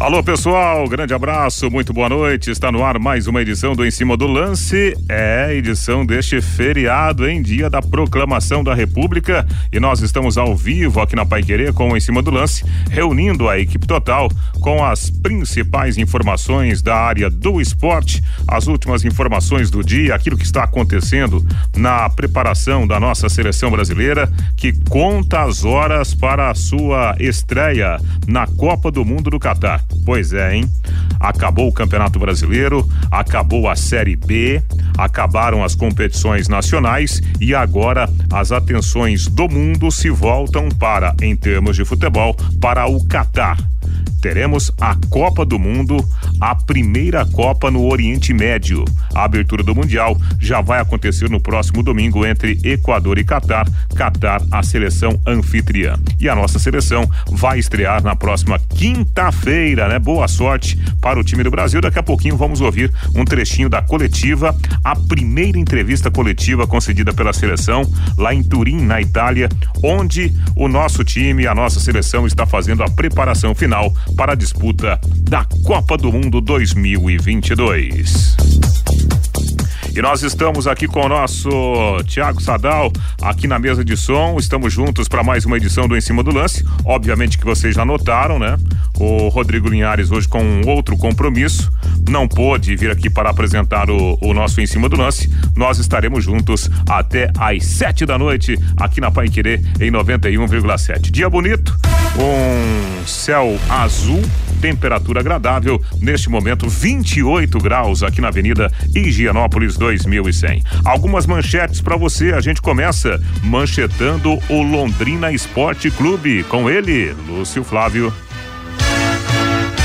Alô pessoal, grande abraço, muito boa noite. Está no ar mais uma edição do Em Cima do Lance. É edição deste feriado em dia da proclamação da República e nós estamos ao vivo aqui na Pai Querer com o Em Cima do Lance, reunindo a equipe total com as principais informações da área do esporte, as últimas informações do dia, aquilo que está acontecendo na preparação da nossa seleção brasileira, que conta as horas para a sua estreia na Copa do Mundo do Catar. Pois é, hein? Acabou o Campeonato Brasileiro, acabou a Série B, acabaram as competições nacionais e agora as atenções do mundo se voltam para, em termos de futebol, para o Catar teremos a Copa do Mundo, a primeira Copa no Oriente Médio. A abertura do Mundial já vai acontecer no próximo domingo entre Equador e Catar. Catar, a seleção anfitriã. E a nossa seleção vai estrear na próxima quinta-feira, né? Boa sorte para o time do Brasil. Daqui a pouquinho vamos ouvir um trechinho da coletiva, a primeira entrevista coletiva concedida pela seleção lá em Turim, na Itália, onde o nosso time, a nossa seleção está fazendo a preparação final para a disputa da Copa do Mundo 2022. E nós estamos aqui com o nosso Tiago Sadal, aqui na mesa de som. Estamos juntos para mais uma edição do Em Cima do Lance. Obviamente que vocês já notaram, né? O Rodrigo Linhares hoje com outro compromisso. Não pôde vir aqui para apresentar o, o nosso Em Cima do Lance. Nós estaremos juntos até às sete da noite, aqui na Pai Querer, em 91,7. Dia bonito, um céu azul temperatura agradável. Neste momento, 28 graus aqui na Avenida Higienópolis 2100. Algumas manchetes para você. A gente começa manchetando o Londrina Esporte Clube. Com ele, Lúcio Flávio.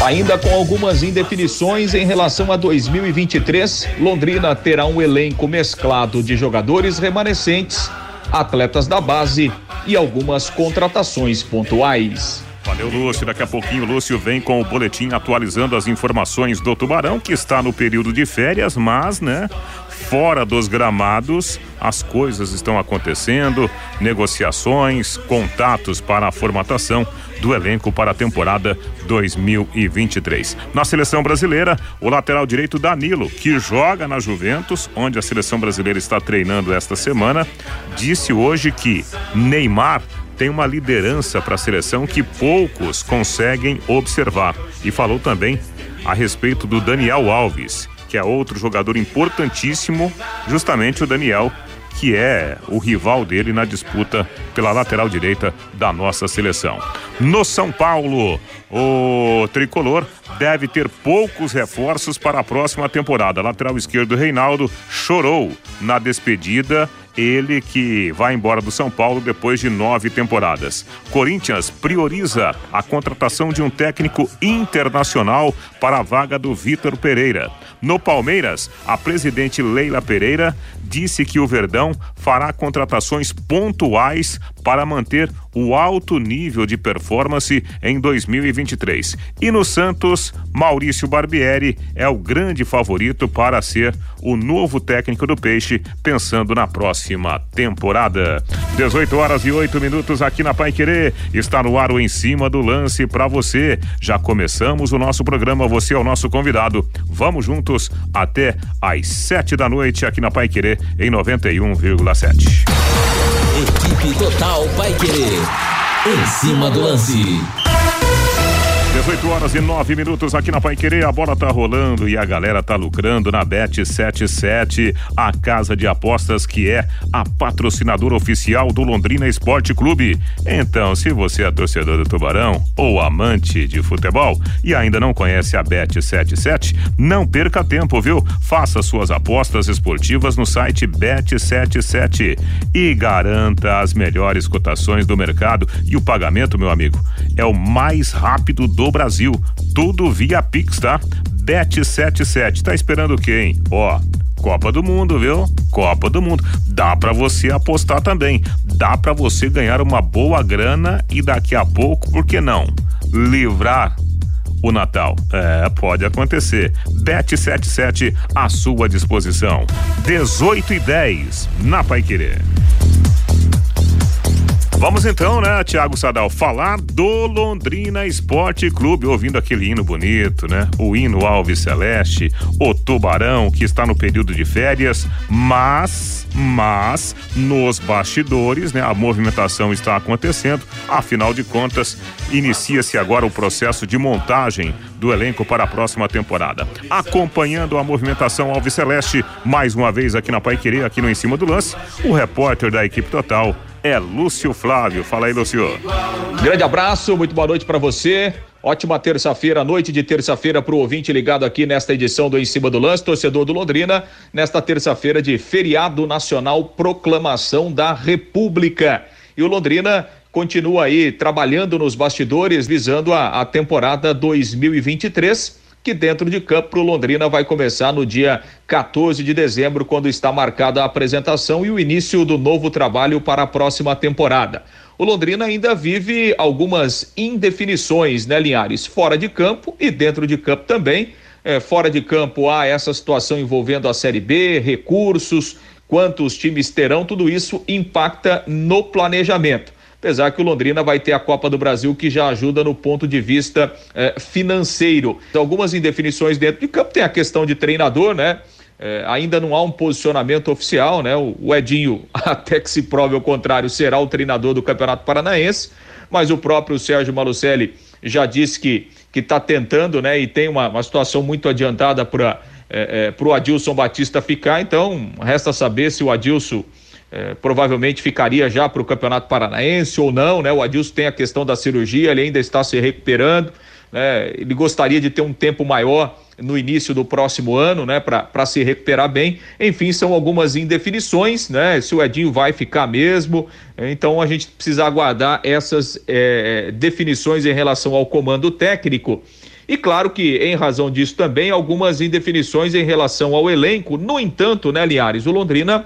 Ainda com algumas indefinições em relação a 2023, Londrina terá um elenco mesclado de jogadores remanescentes, atletas da base e algumas contratações pontuais. Valeu, Lúcio. Daqui a pouquinho o Lúcio vem com o boletim atualizando as informações do Tubarão, que está no período de férias, mas, né, fora dos gramados, as coisas estão acontecendo, negociações, contatos para a formatação do elenco para a temporada 2023. Na seleção brasileira, o lateral direito Danilo, que joga na Juventus, onde a seleção brasileira está treinando esta semana, disse hoje que Neymar tem uma liderança para a seleção que poucos conseguem observar. E falou também a respeito do Daniel Alves, que é outro jogador importantíssimo, justamente o Daniel, que é o rival dele na disputa pela lateral direita da nossa seleção. No São Paulo, o tricolor deve ter poucos reforços para a próxima temporada. Lateral esquerdo Reinaldo chorou na despedida ele que vai embora do São Paulo depois de nove temporadas. Corinthians prioriza a contratação de um técnico internacional para a vaga do Vitor Pereira. No Palmeiras, a presidente Leila Pereira disse que o Verdão fará contratações pontuais para manter o alto nível de performance em 2023. E no Santos, Maurício Barbieri é o grande favorito para ser o novo técnico do Peixe, pensando na próxima temporada. 18 horas e 8 minutos aqui na Pai Querer. Está no ar o em cima do lance para você. Já começamos o nosso programa, você é o nosso convidado. Vamos juntos até às 7 da noite aqui na Pai Querer em 91,7. Total Paiquerê. Em cima do lance. 18 horas e 9 minutos aqui na Pai Querer, a bola tá rolando e a galera tá lucrando na Bet 77, a casa de apostas que é a patrocinadora oficial do Londrina Esporte Clube. Então, se você é torcedor do Tubarão ou amante de futebol e ainda não conhece a Bet 77, não perca tempo, viu? Faça suas apostas esportivas no site Bet 77 e garanta as melhores cotações do mercado e o pagamento, meu amigo, é o mais rápido do Brasil. Tudo via Pix, tá? Bet77. Tá esperando hein? Ó, Copa do Mundo, viu? Copa do Mundo. Dá para você apostar também. Dá para você ganhar uma boa grana e daqui a pouco, por que não? Livrar o Natal. É, pode acontecer. Bet77 à sua disposição. 18 e 10 na Pai Querer. Vamos então, né, Tiago Sadal, falar do Londrina Esporte Clube, ouvindo aquele hino bonito, né? O hino Alves Celeste, o Tubarão, que está no período de férias, mas, mas, nos bastidores, né, a movimentação está acontecendo, afinal de contas, inicia-se agora o processo de montagem do elenco para a próxima temporada. Acompanhando a movimentação Alves Celeste, mais uma vez aqui na Pai Querer, aqui no Em Cima do Lance, o repórter da equipe total, é Lúcio Flávio. Fala aí, Lúcio. Grande abraço, muito boa noite para você. Ótima terça-feira, noite de terça-feira para o ouvinte ligado aqui nesta edição do Em Cima do Lance, torcedor do Londrina, nesta terça-feira de feriado nacional, proclamação da República. E o Londrina continua aí trabalhando nos bastidores, visando a, a temporada 2023 que dentro de campo o Londrina vai começar no dia 14 de dezembro, quando está marcada a apresentação e o início do novo trabalho para a próxima temporada. O Londrina ainda vive algumas indefinições, né, Linhares? Fora de campo e dentro de campo também. É, fora de campo há essa situação envolvendo a Série B, recursos, quantos times terão, tudo isso impacta no planejamento apesar que o Londrina vai ter a Copa do Brasil que já ajuda no ponto de vista eh, financeiro. Algumas indefinições dentro de campo, tem a questão de treinador, né? Eh, ainda não há um posicionamento oficial, né? O, o Edinho, até que se prove o contrário, será o treinador do Campeonato Paranaense, mas o próprio Sérgio Malucelli já disse que que está tentando, né? E tem uma, uma situação muito adiantada para é, é, o Adilson Batista ficar, então resta saber se o Adilson é, provavelmente ficaria já para o Campeonato Paranaense ou não, né? O Adilson tem a questão da cirurgia, ele ainda está se recuperando, né? Ele gostaria de ter um tempo maior no início do próximo ano, né, para se recuperar bem. Enfim, são algumas indefinições, né? Se o Edinho vai ficar mesmo, então a gente precisa aguardar essas é, definições em relação ao comando técnico. E claro que, em razão disso também, algumas indefinições em relação ao elenco. No entanto, né, Liares, o Londrina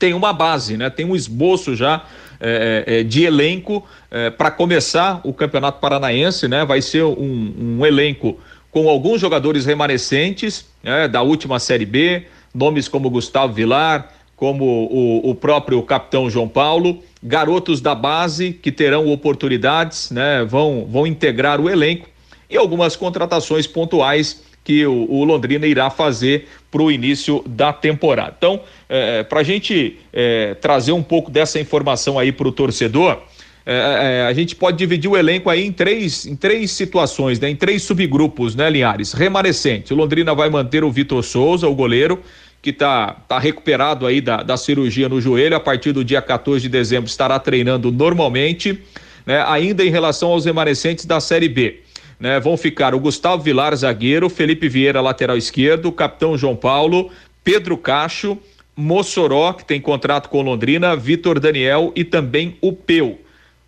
tem uma base, né? Tem um esboço já é, é, de elenco é, para começar o Campeonato Paranaense, né? Vai ser um, um elenco com alguns jogadores remanescentes né? da última Série B, nomes como Gustavo Vilar, como o, o próprio capitão João Paulo, garotos da base que terão oportunidades, né? Vão, vão integrar o elenco e algumas contratações pontuais que o, o Londrina irá fazer para o início da temporada. Então, é, para a gente é, trazer um pouco dessa informação aí para o torcedor, é, é, a gente pode dividir o elenco aí em três, em três situações, né? em três subgrupos, né, Linhares? Remanescente. O Londrina vai manter o Vitor Souza, o goleiro, que está tá recuperado aí da, da cirurgia no joelho. A partir do dia 14 de dezembro estará treinando normalmente. Né? Ainda em relação aos remanescentes da Série B né, vão ficar o Gustavo Vilar, zagueiro, Felipe Vieira, lateral esquerdo, capitão João Paulo, Pedro Cacho, Mossoró, que tem contrato com Londrina, Vitor Daniel e também o Peu.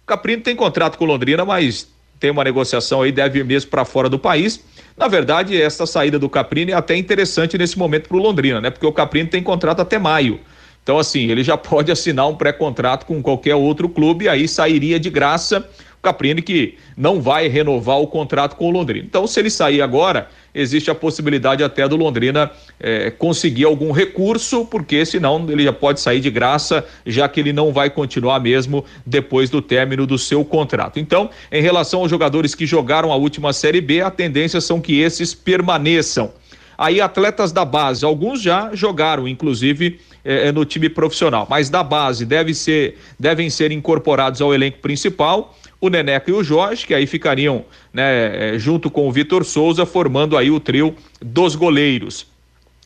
Caprino tem contrato com Londrina, mas tem uma negociação aí, deve ir mesmo para fora do país. Na verdade, essa saída do Caprino é até interessante nesse momento para o Londrina, né? Porque o Caprino tem contrato até maio. Então, assim, ele já pode assinar um pré-contrato com qualquer outro clube aí sairia de graça Caprini que não vai renovar o contrato com o Londrina. Então, se ele sair agora, existe a possibilidade até do Londrina é, conseguir algum recurso, porque senão ele já pode sair de graça, já que ele não vai continuar mesmo depois do término do seu contrato. Então, em relação aos jogadores que jogaram a última Série B, a tendência são que esses permaneçam. Aí, atletas da base, alguns já jogaram, inclusive é, no time profissional, mas da base deve ser, devem ser incorporados ao elenco principal o Neneca e o Jorge, que aí ficariam né, é, junto com o Vitor Souza, formando aí o trio dos goleiros.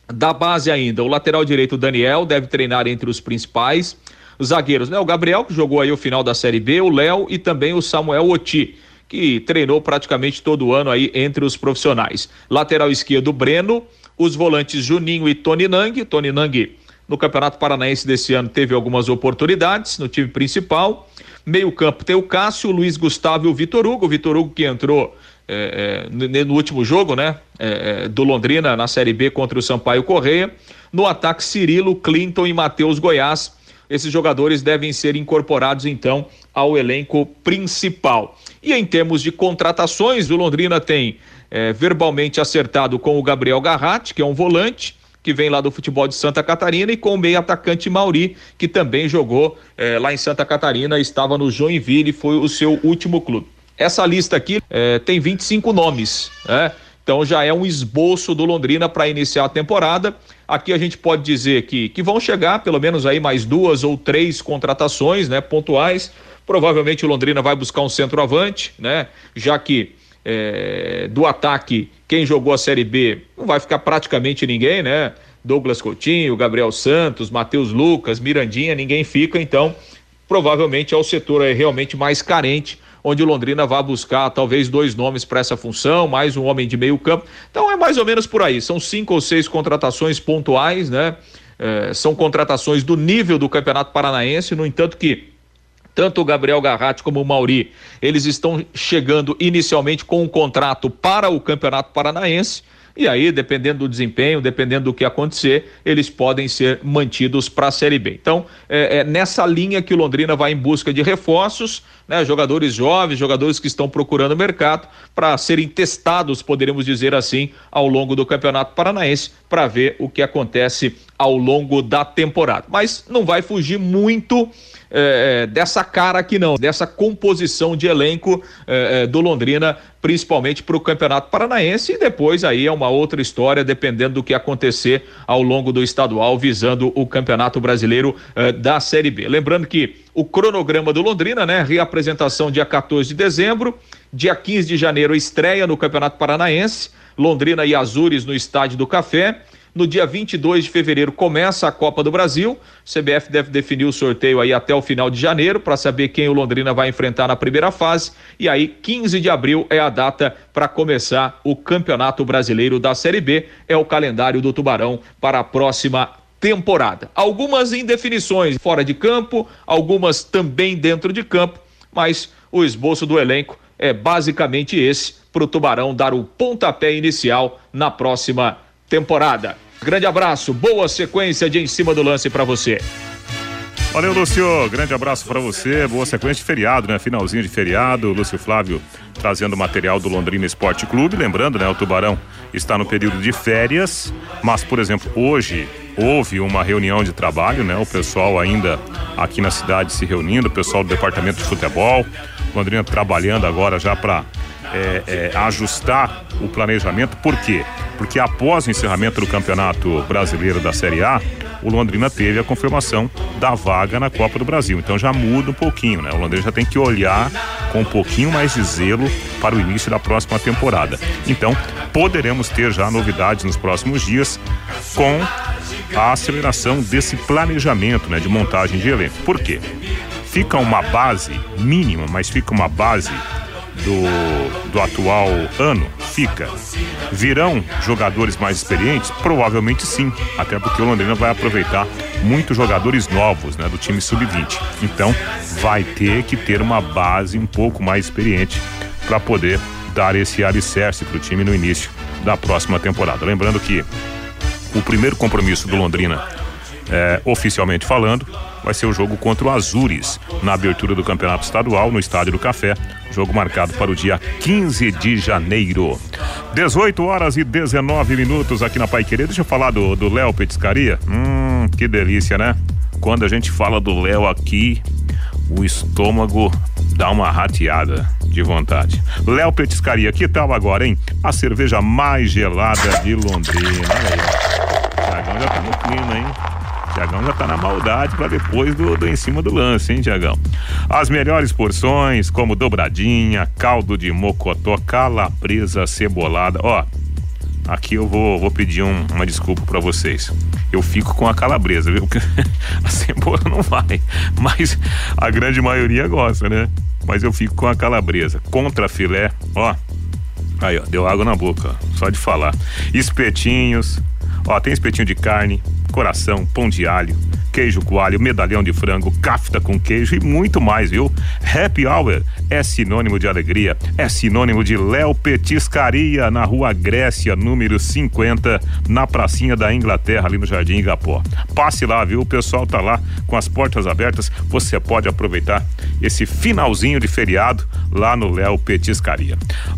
Da base ainda, o lateral direito Daniel deve treinar entre os principais. Os zagueiros, né? O Gabriel, que jogou aí o final da Série B, o Léo e também o Samuel Oti, que treinou praticamente todo ano aí entre os profissionais. Lateral esquerdo, Breno, os volantes Juninho e Tony Nang. Tony Nang, no Campeonato Paranaense desse ano, teve algumas oportunidades no time principal. Meio campo tem o Cássio, o Luiz Gustavo e o Vitor Hugo. O Vitor Hugo que entrou é, é, no último jogo, né? É, do Londrina na Série B contra o Sampaio Correia. No ataque, Cirilo, Clinton e Matheus Goiás. Esses jogadores devem ser incorporados então ao elenco principal. E em termos de contratações, o Londrina tem é, verbalmente acertado com o Gabriel Garratti, que é um volante, que vem lá do futebol de Santa Catarina, e com o meio atacante Mauri, que também jogou é, lá em Santa Catarina, estava no Joinville, foi o seu último clube. Essa lista aqui é, tem 25 nomes, né? Então já é um esboço do Londrina para iniciar a temporada. Aqui a gente pode dizer que, que vão chegar pelo menos aí mais duas ou três contratações, né, pontuais. Provavelmente o Londrina vai buscar um centroavante, né? Já que é, do ataque, quem jogou a Série B não vai ficar praticamente ninguém, né? Douglas Coutinho, Gabriel Santos, Matheus Lucas, Mirandinha, ninguém fica, então provavelmente é o setor realmente mais carente onde o Londrina vai buscar talvez dois nomes para essa função, mais um homem de meio campo. Então é mais ou menos por aí. São cinco ou seis contratações pontuais, né? É, são contratações do nível do Campeonato Paranaense, no entanto que tanto o Gabriel Garratti como o Mauri, eles estão chegando inicialmente com um contrato para o Campeonato Paranaense e aí, dependendo do desempenho, dependendo do que acontecer, eles podem ser mantidos para a Série B. Então, é, é, nessa linha que o Londrina vai em busca de reforços, né? Jogadores jovens, jogadores que estão procurando mercado para serem testados, poderíamos dizer assim, ao longo do Campeonato Paranaense, para ver o que acontece ao longo da temporada. Mas não vai fugir muito é, é, dessa cara aqui não, dessa composição de elenco é, é do Londrina, principalmente para o Campeonato Paranaense e depois aí é uma outra história, dependendo do que acontecer ao longo do estadual, visando o Campeonato Brasileiro é, da Série B. Lembrando que o cronograma do Londrina, né? Reapresentação dia 14 de dezembro, dia 15 de janeiro estreia no Campeonato Paranaense, Londrina e Azures no Estádio do Café. No dia 22 de fevereiro começa a Copa do Brasil. O CBF deve definir o sorteio aí até o final de janeiro para saber quem o Londrina vai enfrentar na primeira fase. E aí, 15 de abril é a data para começar o Campeonato Brasileiro da Série B. É o calendário do Tubarão para a próxima temporada. Algumas indefinições fora de campo, algumas também dentro de campo, mas o esboço do elenco é basicamente esse para o Tubarão dar o pontapé inicial na próxima temporada. Grande abraço, boa sequência de em cima do lance para você. Valeu, Lúcio. Grande abraço para você. Boa sequência de feriado, né? Finalzinho de feriado. Lúcio Flávio trazendo material do Londrina Esporte Clube. Lembrando, né? O Tubarão está no período de férias. Mas, por exemplo, hoje houve uma reunião de trabalho, né? O pessoal ainda aqui na cidade se reunindo, o pessoal do departamento de futebol. Londrina trabalhando agora já para é, é, ajustar o planejamento. Por quê? Porque após o encerramento do Campeonato Brasileiro da Série A, o Londrina teve a confirmação da vaga na Copa do Brasil. Então já muda um pouquinho, né? O Londrina já tem que olhar com um pouquinho mais de zelo para o início da próxima temporada. Então, poderemos ter já novidades nos próximos dias com a aceleração desse planejamento, né, de montagem de elenco. Por quê? Fica uma base mínima, mas fica uma base do, do atual ano? Fica. Virão jogadores mais experientes? Provavelmente sim, até porque o Londrina vai aproveitar muitos jogadores novos né, do time sub-20. Então vai ter que ter uma base um pouco mais experiente para poder dar esse alicerce para o time no início da próxima temporada. Lembrando que o primeiro compromisso do Londrina, é, oficialmente falando, vai ser o jogo contra o Azures, na abertura do Campeonato Estadual, no Estádio do Café. Jogo marcado para o dia 15 de janeiro. 18 horas e 19 minutos aqui na Pai Querer. Deixa eu falar do Léo Petiscaria. Hum, que delícia, né? Quando a gente fala do Léo aqui, o estômago dá uma rateada de vontade. Léo Petiscaria, que tal agora, hein? A cerveja mais gelada de Londrina. Olha aí. Dragão já tá no clima, hein? Tiagão já tá na maldade para depois do, do em cima do lance, hein, Tiagão? As melhores porções, como dobradinha, caldo de mocotó, calabresa cebolada. Ó, aqui eu vou, vou pedir um, uma desculpa para vocês. Eu fico com a calabresa, viu? a cebola não vai, mas a grande maioria gosta, né? Mas eu fico com a calabresa. Contra filé, ó. Aí, ó, deu água na boca, só de falar. Espetinhos, ó, tem espetinho de carne, coração, pão de alho, queijo coalho, medalhão de frango, cafta com queijo e muito mais, viu? Happy Hour é sinônimo de alegria, é sinônimo de Léo Petiscaria na Rua Grécia, número 50, na pracinha da Inglaterra, ali no Jardim Igapó. Passe lá, viu? O pessoal tá lá com as portas abertas. Você pode aproveitar esse finalzinho de feriado lá no Léo Petiscaria.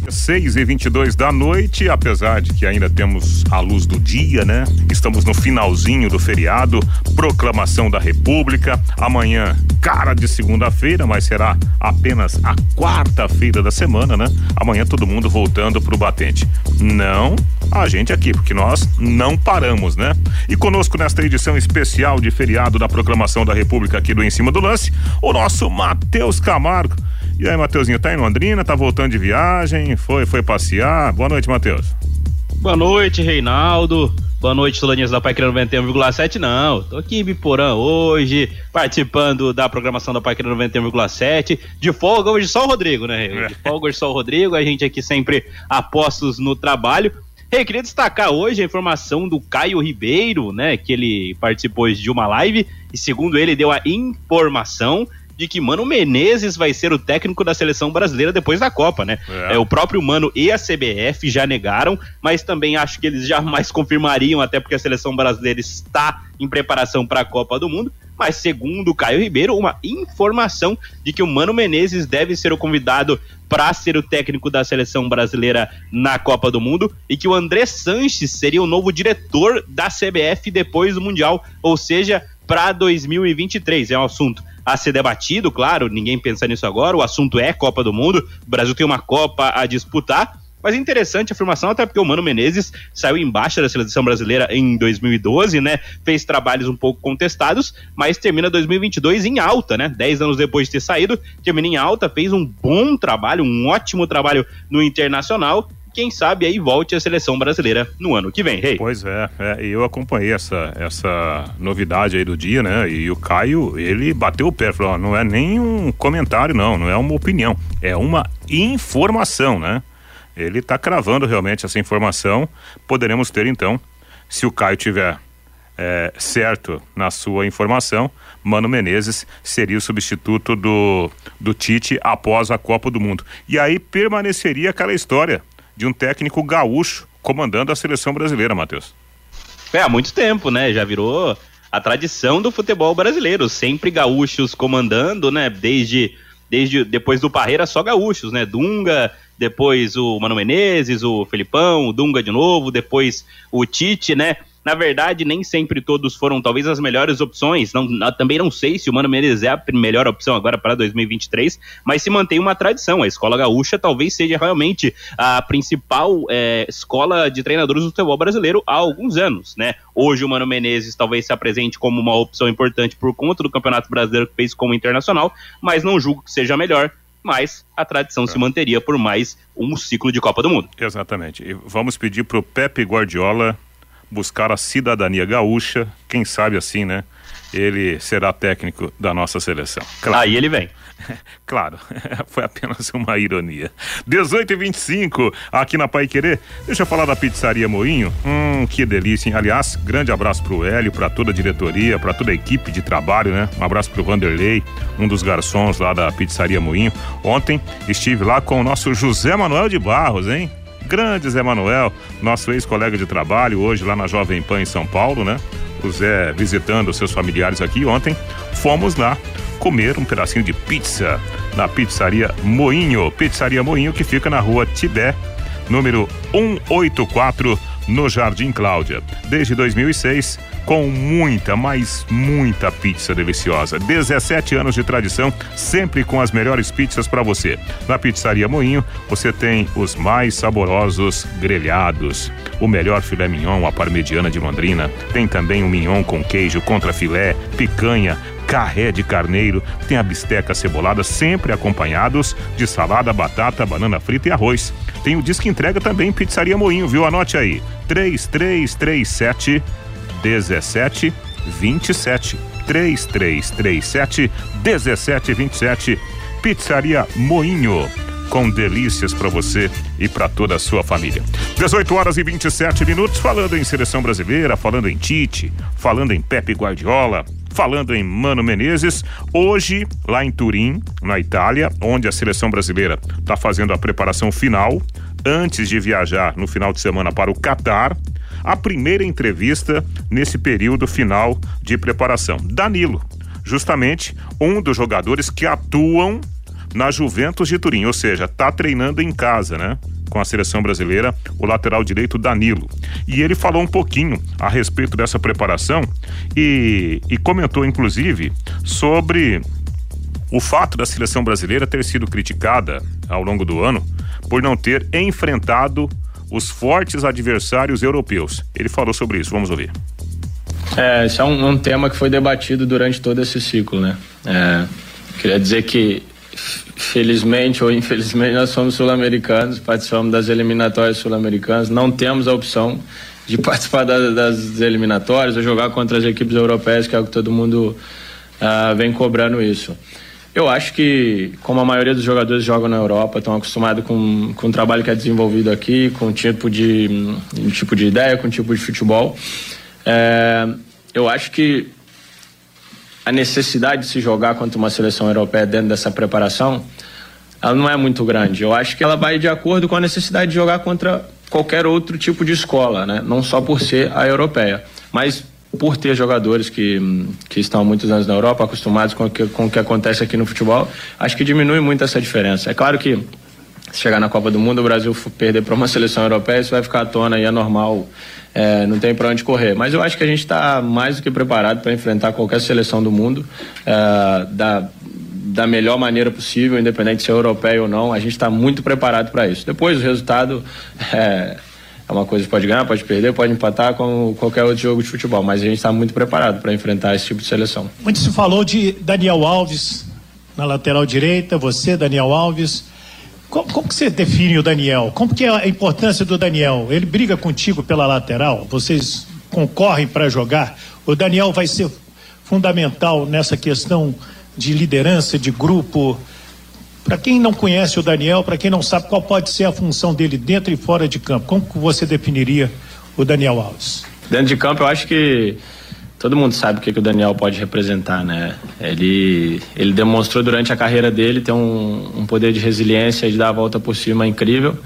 6 e 22 da noite, apesar de que ainda temos a luz do dia, né? Estamos no finalzinho do feriado, proclamação da República. Amanhã, cara de segunda-feira, mas será apenas a quarta-feira da semana, né? Amanhã todo mundo voltando pro batente. Não a gente aqui, porque nós não paramos, né? E conosco nesta edição especial de feriado da proclamação da República aqui do Em Cima do Lance, o nosso Matheus Camargo. E aí, Mateuzinho, tá em Londrina, tá voltando de viagem, foi, foi passear. Boa noite, Matheus. Boa noite, Reinaldo. Boa noite, Solaninhas da Paiqueira 91,7. Não, tô aqui em Biporã hoje, participando da programação da Paiqueira 91,7. De folga hoje só o Rodrigo, né? É. De folga hoje só o Rodrigo, a gente aqui sempre apostos no trabalho. Hey, queria destacar hoje a informação do Caio Ribeiro, né? Que ele participou de uma live e, segundo ele, deu a informação de que Mano Menezes vai ser o técnico da seleção brasileira depois da Copa, né? É. é. o próprio Mano e a CBF já negaram, mas também acho que eles jamais confirmariam, até porque a seleção brasileira está em preparação para a Copa do Mundo. Mas segundo o Caio Ribeiro, uma informação de que o Mano Menezes deve ser o convidado para ser o técnico da seleção brasileira na Copa do Mundo e que o André Sanches seria o novo diretor da CBF depois do Mundial, ou seja, para 2023. É um assunto a ser debatido, claro, ninguém pensa nisso agora. O assunto é Copa do Mundo. O Brasil tem uma Copa a disputar. Mas interessante a afirmação, até porque o Mano Menezes saiu embaixo da seleção brasileira em 2012, né? Fez trabalhos um pouco contestados, mas termina 2022 em alta, né? Dez anos depois de ter saído, termina em alta, fez um bom trabalho, um ótimo trabalho no Internacional quem sabe aí volte a seleção brasileira no ano que vem, Rei. Pois é, é, eu acompanhei essa, essa novidade aí do dia, né? E o Caio, ele bateu o pé, falou: não é nem um comentário, não, não é uma opinião, é uma informação, né? Ele está cravando realmente essa informação. Poderemos ter então, se o Caio tiver é, certo na sua informação, Mano Menezes seria o substituto do, do Tite após a Copa do Mundo. E aí permaneceria aquela história de um técnico gaúcho comandando a seleção brasileira, Matheus. É, há muito tempo, né? Já virou a tradição do futebol brasileiro, sempre gaúchos comandando, né? Desde, desde depois do Parreira, só gaúchos, né? Dunga, depois o Mano Menezes, o Felipão, o Dunga de novo, depois o Tite, né? Na verdade, nem sempre todos foram talvez as melhores opções. Não, também não sei se o Mano Menezes é a melhor opção agora para 2023, mas se mantém uma tradição. A escola gaúcha talvez seja realmente a principal é, escola de treinadores do futebol brasileiro há alguns anos, né? Hoje o Mano Menezes talvez se apresente como uma opção importante por conta do Campeonato Brasileiro que fez como internacional, mas não julgo que seja melhor mas a tradição é. se manteria por mais um ciclo de Copa do Mundo. Exatamente. E vamos pedir para o Pepe Guardiola buscar a cidadania gaúcha, quem sabe assim, né? Ele será técnico da nossa seleção. Claro. Aí ele vem. Claro, foi apenas uma ironia. 18 e 25 aqui na Pai Querer. Deixa eu falar da Pizzaria Moinho. Hum, que delícia, hein? Aliás, grande abraço pro Hélio, para toda a diretoria, para toda a equipe de trabalho, né? Um abraço pro Vanderlei, um dos garçons lá da Pizzaria Moinho. Ontem estive lá com o nosso José Manuel de Barros, hein? Grande Zé Manuel, nosso ex-colega de trabalho, hoje lá na Jovem Pan em São Paulo, né? O Zé visitando seus familiares aqui ontem. Fomos lá comer um pedacinho de pizza na pizzaria Moinho. Pizzaria Moinho que fica na rua Tibé, número 184, no Jardim Cláudia. Desde 2006, com muita, mas muita pizza deliciosa. 17 anos de tradição, sempre com as melhores pizzas para você. Na Pizzaria Moinho, você tem os mais saborosos grelhados, o melhor filé mignon, a parmegiana de Londrina. Tem também o mignon com queijo, contra filé, picanha, carré de carneiro, tem a bisteca cebolada, sempre acompanhados de salada, batata, banana frita e arroz. Tem o disco entrega também, Pizzaria Moinho, viu? Anote aí. 3337 17 27 3337 1727 Pizzaria Moinho com delícias para você e para toda a sua família. 18 horas e 27 minutos falando em seleção brasileira, falando em Tite, falando em Pepe Guardiola, Falando em Mano Menezes, hoje, lá em Turim, na Itália, onde a seleção brasileira está fazendo a preparação final, antes de viajar no final de semana para o Catar, a primeira entrevista nesse período final de preparação. Danilo, justamente um dos jogadores que atuam na Juventus de Turim, ou seja, está treinando em casa, né? com a seleção brasileira, o lateral direito Danilo. E ele falou um pouquinho a respeito dessa preparação e, e comentou, inclusive, sobre o fato da seleção brasileira ter sido criticada ao longo do ano por não ter enfrentado os fortes adversários europeus. Ele falou sobre isso, vamos ouvir. É, esse é um, um tema que foi debatido durante todo esse ciclo, né? É, queria dizer que felizmente ou infelizmente nós somos sul-americanos, participamos das eliminatórias sul-americanas, não temos a opção de participar da, das eliminatórias ou jogar contra as equipes europeias, que é o que todo mundo uh, vem cobrando isso. Eu acho que, como a maioria dos jogadores jogam na Europa, estão acostumados com, com o trabalho que é desenvolvido aqui, com um tipo de, um tipo de ideia, com um tipo de futebol, é, eu acho que a necessidade de se jogar contra uma seleção europeia dentro dessa preparação, ela não é muito grande. Eu acho que ela vai de acordo com a necessidade de jogar contra qualquer outro tipo de escola, né? Não só por ser a europeia, mas por ter jogadores que, que estão há muitos anos na Europa, acostumados com o, que, com o que acontece aqui no futebol, acho que diminui muito essa diferença. É claro que se chegar na Copa do Mundo, o Brasil perder para uma seleção europeia, isso vai ficar à tona e é normal é, não tem para onde correr. Mas eu acho que a gente está mais do que preparado para enfrentar qualquer seleção do mundo é, da, da melhor maneira possível, independente se é europeia ou não. A gente está muito preparado para isso. Depois o resultado é, é, uma coisa que pode ganhar, pode perder, pode empatar com qualquer outro jogo de futebol. Mas a gente está muito preparado para enfrentar esse tipo de seleção. Muito se falou de Daniel Alves na lateral direita, você, Daniel Alves. Como, como, que você define o Daniel? Como que é a importância do Daniel? Ele briga contigo pela lateral? Vocês concorrem para jogar? O Daniel vai ser fundamental nessa questão de liderança, de grupo. Para quem não conhece o Daniel, para quem não sabe qual pode ser a função dele dentro e fora de campo, como você definiria o Daniel Alves? Dentro de campo, eu acho que todo mundo sabe o que, que o Daniel pode representar, né? Ele, ele demonstrou durante a carreira dele ter um, um poder de resiliência e de dar a volta por cima incrível.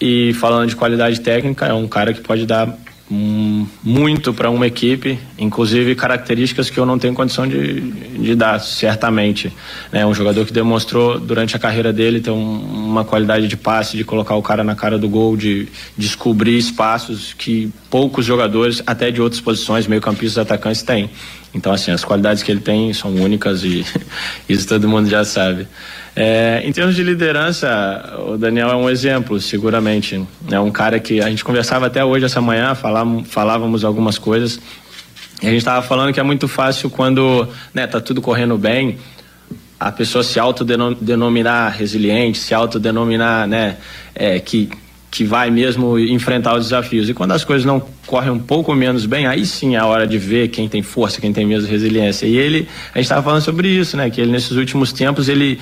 E falando de qualidade técnica, é um cara que pode dar muito para uma equipe, inclusive características que eu não tenho condição de, de dar, certamente. É um jogador que demonstrou durante a carreira dele ter um, uma qualidade de passe, de colocar o cara na cara do gol, de descobrir espaços que poucos jogadores, até de outras posições, meio-campistas atacantes, têm. Então, assim, as qualidades que ele tem são únicas e isso todo mundo já sabe. É, em termos de liderança, o Daniel é um exemplo, seguramente. É um cara que a gente conversava até hoje, essa manhã, falávamos, algumas coisas. E a gente estava falando que é muito fácil quando né, tá tudo correndo bem, a pessoa se autodenominar resiliente, se autodenominar né, é, que que vai mesmo enfrentar os desafios. E quando as coisas não correm um pouco menos bem, aí sim é a hora de ver quem tem força, quem tem mesmo resiliência. E ele, a gente estava falando sobre isso, né? Que ele nesses últimos tempos ele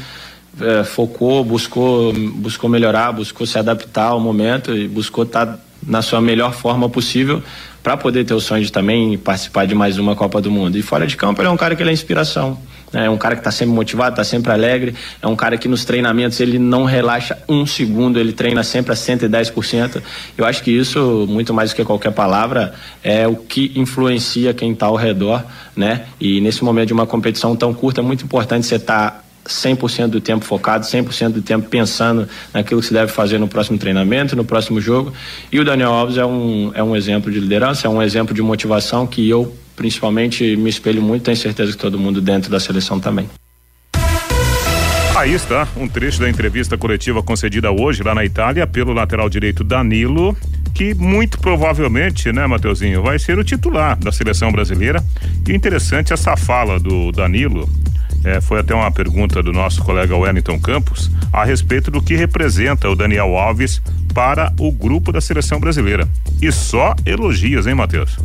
é, focou, buscou, buscou melhorar, buscou se adaptar ao momento e buscou estar tá na sua melhor forma possível para poder ter o sonho de também participar de mais uma Copa do Mundo. E fora de campo ele é um cara que ele é inspiração. É um cara que está sempre motivado, está sempre alegre. É um cara que nos treinamentos ele não relaxa um segundo, ele treina sempre a 110%. Eu acho que isso, muito mais do que qualquer palavra, é o que influencia quem está ao redor, né? E nesse momento de uma competição tão curta, é muito importante você estar tá 100% do tempo focado, 100% do tempo pensando naquilo que se deve fazer no próximo treinamento, no próximo jogo. E o Daniel Alves é um, é um exemplo de liderança, é um exemplo de motivação que eu principalmente me espelho muito, tenho certeza que todo mundo dentro da seleção também. Aí está um trecho da entrevista coletiva concedida hoje lá na Itália pelo lateral direito Danilo, que muito provavelmente, né, Mateuzinho, vai ser o titular da seleção brasileira. E interessante essa fala do Danilo, é, foi até uma pergunta do nosso colega Wellington Campos a respeito do que representa o Daniel Alves para o grupo da seleção brasileira. E só elogios, hein, Matheus?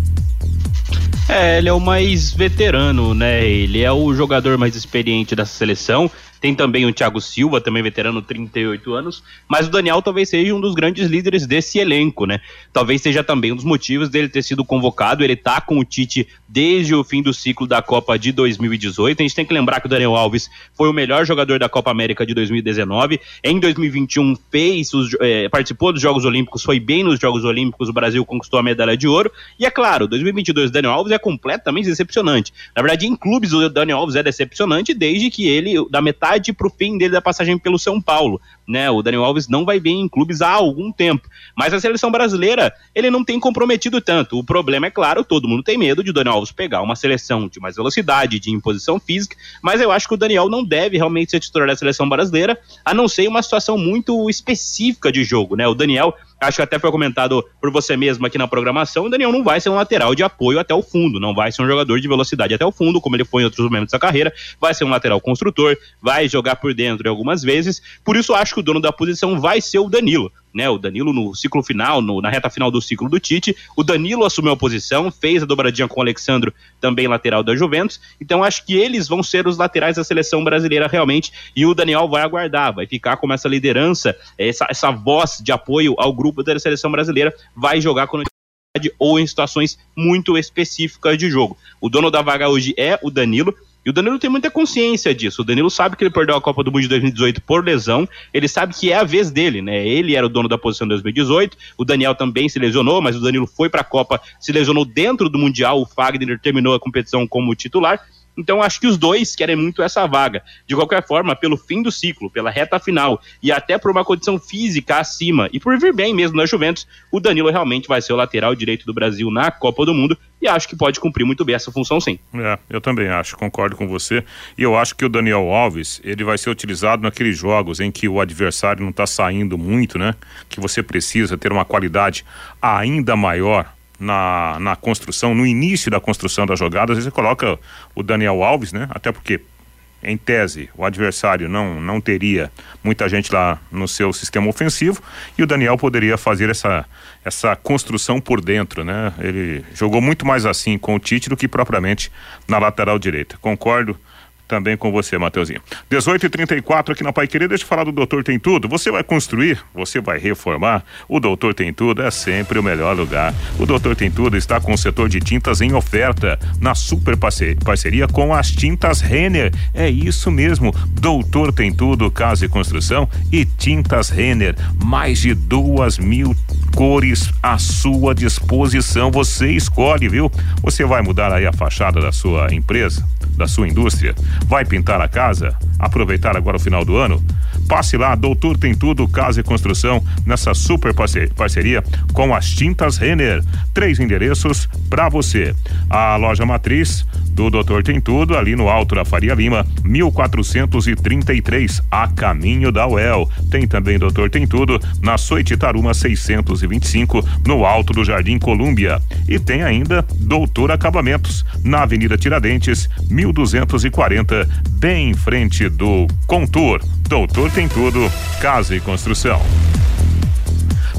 É, ele é o mais veterano, né? Ele é o jogador mais experiente dessa seleção. Tem também o Thiago Silva, também veterano, 38 anos. Mas o Daniel talvez seja um dos grandes líderes desse elenco, né? Talvez seja também um dos motivos dele ter sido convocado. Ele tá com o Tite desde o fim do ciclo da Copa de 2018. A gente tem que lembrar que o Daniel Alves foi o melhor jogador da Copa América de 2019. Em 2021 fez os, é, participou dos Jogos Olímpicos, foi bem nos Jogos Olímpicos, o Brasil conquistou a medalha de ouro. E é claro, 2022 o Daniel Alves é completamente decepcionante. Na verdade, em clubes o Daniel Alves é decepcionante desde que ele, da metade pro fim dele da passagem pelo São Paulo né? O Daniel Alves não vai vir em clubes há algum tempo. Mas a seleção brasileira, ele não tem comprometido tanto. O problema é claro, todo mundo tem medo de o Daniel Alves pegar uma seleção de mais velocidade, de imposição física, mas eu acho que o Daniel não deve realmente ser titular da seleção brasileira, a não ser uma situação muito específica de jogo, né? O Daniel acho que até foi comentado por você mesmo aqui na programação, o Daniel não vai ser um lateral de apoio até o fundo, não vai ser um jogador de velocidade até o fundo, como ele foi em outros momentos da carreira, vai ser um lateral construtor, vai jogar por dentro algumas vezes, por isso acho que o dono da posição vai ser o Danilo né? O Danilo no ciclo final, no, na reta final do ciclo do Tite, o Danilo assumiu a posição, fez a dobradinha com o Alexandro, também lateral da Juventus. Então acho que eles vão ser os laterais da seleção brasileira realmente, e o Daniel vai aguardar, vai ficar com essa liderança, essa, essa voz de apoio ao grupo da seleção brasileira, vai jogar quando ou em situações muito específicas de jogo. O dono da vaga hoje é o Danilo, e o Danilo tem muita consciência disso. O Danilo sabe que ele perdeu a Copa do Mundo de 2018 por lesão. Ele sabe que é a vez dele, né? Ele era o dono da posição de 2018. O Daniel também se lesionou, mas o Danilo foi para a Copa, se lesionou dentro do Mundial. O Fagner terminou a competição como titular. Então acho que os dois querem muito essa vaga. De qualquer forma, pelo fim do ciclo, pela reta final e até por uma condição física acima e por vir bem mesmo na Juventus, o Danilo realmente vai ser o lateral direito do Brasil na Copa do Mundo e acho que pode cumprir muito bem essa função sim. É, eu também acho, concordo com você. E eu acho que o Daniel Alves, ele vai ser utilizado naqueles jogos em que o adversário não está saindo muito, né? Que você precisa ter uma qualidade ainda maior na, na construção, no início da construção da jogada, às vezes você coloca o Daniel Alves, né? Até porque, em tese, o adversário não, não teria muita gente lá no seu sistema ofensivo e o Daniel poderia fazer essa, essa construção por dentro, né? Ele jogou muito mais assim com o Tite do que propriamente na lateral direita. Concordo também com você, Mateuzinho. 18 e 34 aqui na Pai Querer, deixa eu falar do Doutor Tem Tudo. Você vai construir, você vai reformar. O Doutor Tem Tudo é sempre o melhor lugar. O Doutor Tem Tudo está com o setor de tintas em oferta, na super parceria com as tintas Renner. É isso mesmo. Doutor Tem Tudo, Casa e Construção e Tintas Renner. Mais de duas mil cores à sua disposição. Você escolhe, viu? Você vai mudar aí a fachada da sua empresa, da sua indústria Vai pintar a casa? Aproveitar agora o final do ano? Passe lá, Doutor Tem Tudo, Casa e Construção, nessa super parceria com as Tintas Renner. Três endereços para você. A loja matriz do Doutor Tem Tudo, ali no Alto da Faria Lima, 1433, a caminho da UEL. Tem também Doutor Tem Tudo na Soititaruma 625, no Alto do Jardim Colúmbia. E tem ainda Doutor Acabamentos, na Avenida Tiradentes, 1240, bem em frente do Contour. Doutor tem tudo, casa e construção.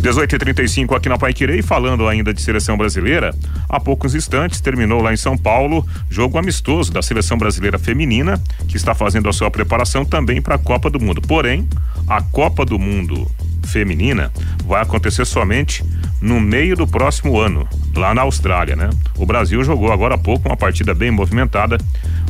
18 e 35 aqui na Paiquerê falando ainda de seleção brasileira, há poucos instantes terminou lá em São Paulo jogo amistoso da seleção brasileira feminina, que está fazendo a sua preparação também para a Copa do Mundo. Porém, a Copa do Mundo feminina vai acontecer somente no meio do próximo ano, lá na Austrália, né? O Brasil jogou agora há pouco uma partida bem movimentada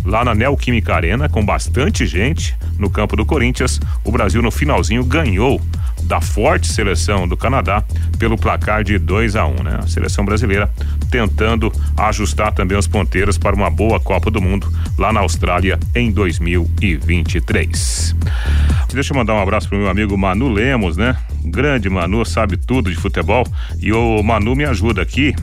lá na Neoquímica Arena, com bastante gente no campo do Corinthians. O Brasil no finalzinho ganhou da forte seleção do Canadá pelo placar de 2 a 1 um, né? A seleção brasileira tentando ajustar também os ponteiros para uma boa Copa do Mundo lá na Austrália em 2023. Deixa eu mandar um abraço pro meu amigo Manu Lemos, né? Grande Manu, sabe tudo de futebol e o Manu me ajuda aqui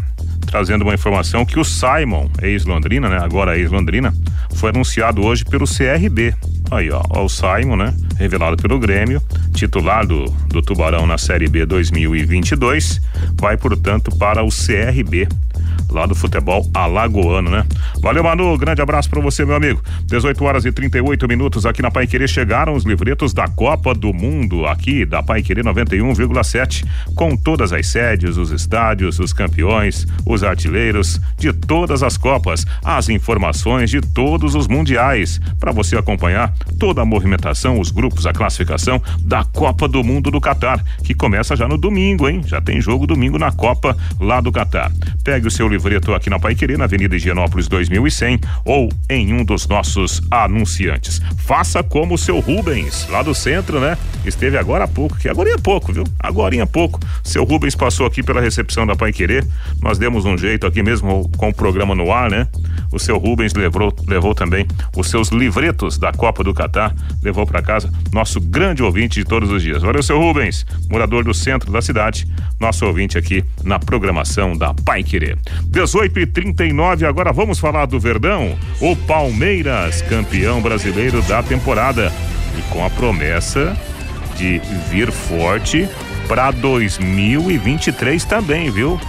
trazendo uma informação que o Simon, ex-Londrina, né? Agora ex-Londrina, foi anunciado hoje pelo CRB. Aí, ó, ó, o Simon, né? Revelado pelo Grêmio, titular do, do Tubarão na Série B 2022, vai, portanto, para o CRB lá do futebol alagoano, né? Valeu, Manu, grande abraço para você, meu amigo. 18 horas e 38 minutos aqui na Pai Querer chegaram os livretos da Copa do Mundo, aqui da Pai Querer 91,7, com todas as sedes, os estádios, os campeões, os artilheiros de todas as Copas, as informações de todos os mundiais, para você acompanhar toda a movimentação, os grupos, a classificação da Copa do Mundo do Catar, que começa já no domingo, hein? Já tem jogo domingo na Copa lá do Catar. Pegue o seu livreto aqui na Pai Querer, na Avenida Higienópolis 2100 ou em um dos nossos anunciantes. Faça como o seu Rubens, lá do centro, né? Esteve agora há pouco, que agora é pouco, viu? Agora é pouco. Seu Rubens passou aqui pela recepção da Pai Querer. Nós demos um jeito aqui mesmo com o programa no ar, né? O seu Rubens levou, levou também os seus livretos da Copa do Catar, levou para casa, nosso grande ouvinte de todos os dias. Valeu, seu Rubens, morador do centro da cidade, nosso ouvinte aqui na programação da Pai Querer. 18 e 39 agora vamos falar do Verdão, o Palmeiras, campeão brasileiro da temporada. E com a promessa de vir forte para 2023 também, viu?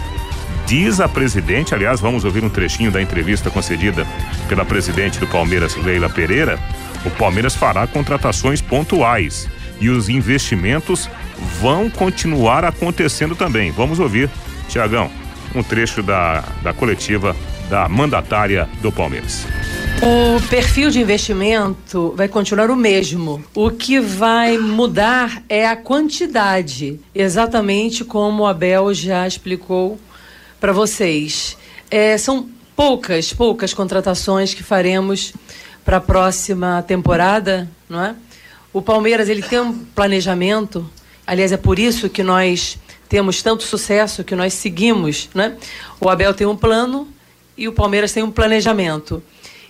Diz a presidente, aliás, vamos ouvir um trechinho da entrevista concedida pela presidente do Palmeiras, Leila Pereira. O Palmeiras fará contratações pontuais e os investimentos vão continuar acontecendo também. Vamos ouvir, Tiagão, um trecho da, da coletiva da mandatária do Palmeiras. O perfil de investimento vai continuar o mesmo. O que vai mudar é a quantidade, exatamente como o Abel já explicou para vocês. É, são poucas, poucas contratações que faremos para a próxima temporada, não é? O Palmeiras ele tem um planejamento. Aliás, é por isso que nós temos tanto sucesso que nós seguimos, né? O Abel tem um plano e o Palmeiras tem um planejamento.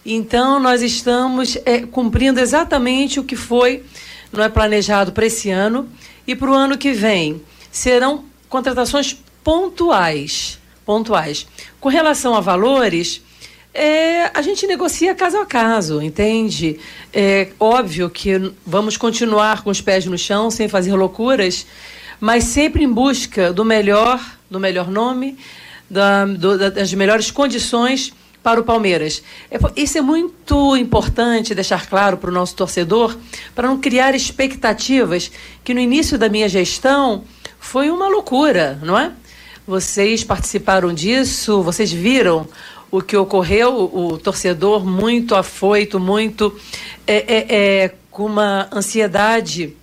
Então nós estamos é, cumprindo exatamente o que foi não é planejado para esse ano e para o ano que vem serão contratações pontuais, pontuais. Com relação a valores, é, a gente negocia caso a caso, entende? É óbvio que vamos continuar com os pés no chão, sem fazer loucuras, mas sempre em busca do melhor, do melhor nome, da, do, das melhores condições para o Palmeiras. É, isso é muito importante deixar claro para o nosso torcedor, para não criar expectativas que no início da minha gestão foi uma loucura, não é? Vocês participaram disso, vocês viram o que ocorreu, o, torcedor muito afoito, muito é, é, é, com uma ansiedade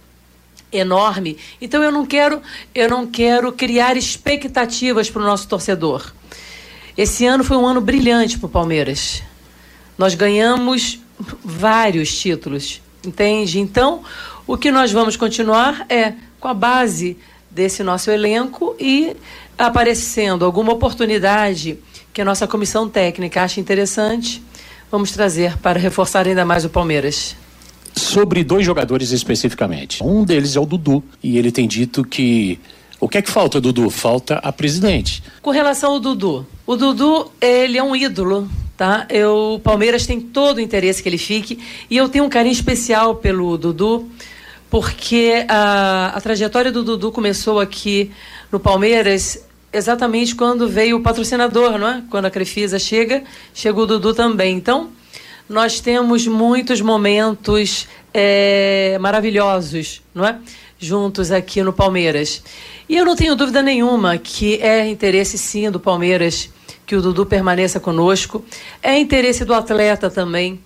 enorme. Então eu não quero, eu não quero criar expectativas para o nosso torcedor. Esse ano foi um ano brilhante para o Palmeiras. Nós ganhamos vários títulos, entende? Então, o que nós vamos continuar é com a base desse nosso elenco e aparecendo alguma oportunidade que a nossa comissão técnica acha interessante, vamos trazer para reforçar ainda mais o Palmeiras sobre dois jogadores especificamente. Um deles é o Dudu, e ele tem dito que. O que é que falta, Dudu? Falta a presidente. Com relação ao Dudu, o Dudu, ele é um ídolo, tá? Eu, o Palmeiras tem todo o interesse que ele fique, e eu tenho um carinho especial pelo Dudu, porque a, a trajetória do Dudu começou aqui no Palmeiras exatamente quando veio o patrocinador, não é? Quando a Crefisa chega, chega o Dudu também. Então, nós temos muitos momentos é, maravilhosos, não é? Juntos aqui no Palmeiras. E eu não tenho dúvida nenhuma que é interesse sim do Palmeiras que o Dudu permaneça conosco. É interesse do atleta também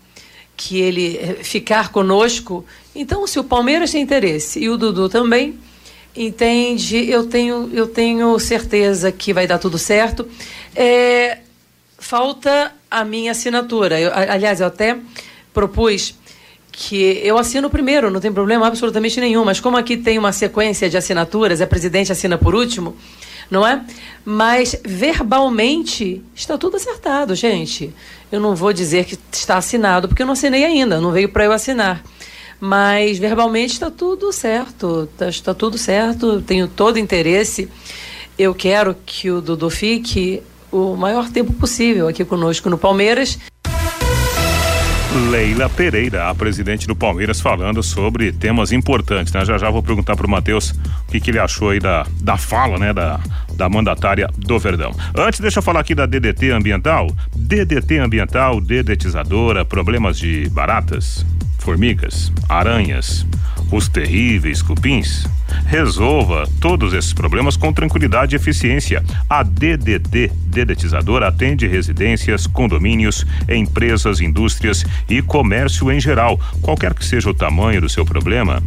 que ele é, ficar conosco. Então, se o Palmeiras tem interesse e o Dudu também, entende, eu tenho, eu tenho certeza que vai dar tudo certo. É, falta a minha assinatura. Eu, aliás, eu até propus que eu assino primeiro, não tem problema absolutamente nenhum, mas como aqui tem uma sequência de assinaturas, a presidente assina por último, não é? Mas verbalmente está tudo acertado, gente. Eu não vou dizer que está assinado, porque eu não assinei ainda, não veio para eu assinar. Mas verbalmente está tudo certo, está, está tudo certo, tenho todo interesse. Eu quero que o Dudu fique o maior tempo possível aqui conosco no Palmeiras. Leila Pereira, a presidente do Palmeiras, falando sobre temas importantes, né? Já já vou perguntar pro Matheus o que, que ele achou aí da, da fala, né? Da, da mandatária do Verdão. Antes, deixa eu falar aqui da DDT Ambiental. DDT Ambiental, dedetizadora, problemas de baratas, formigas, aranhas, os terríveis cupins. Resolva todos esses problemas com tranquilidade e eficiência. A DDT Dedetizadora atende residências, condomínios, empresas, indústrias e comércio em geral. Qualquer que seja o tamanho do seu problema,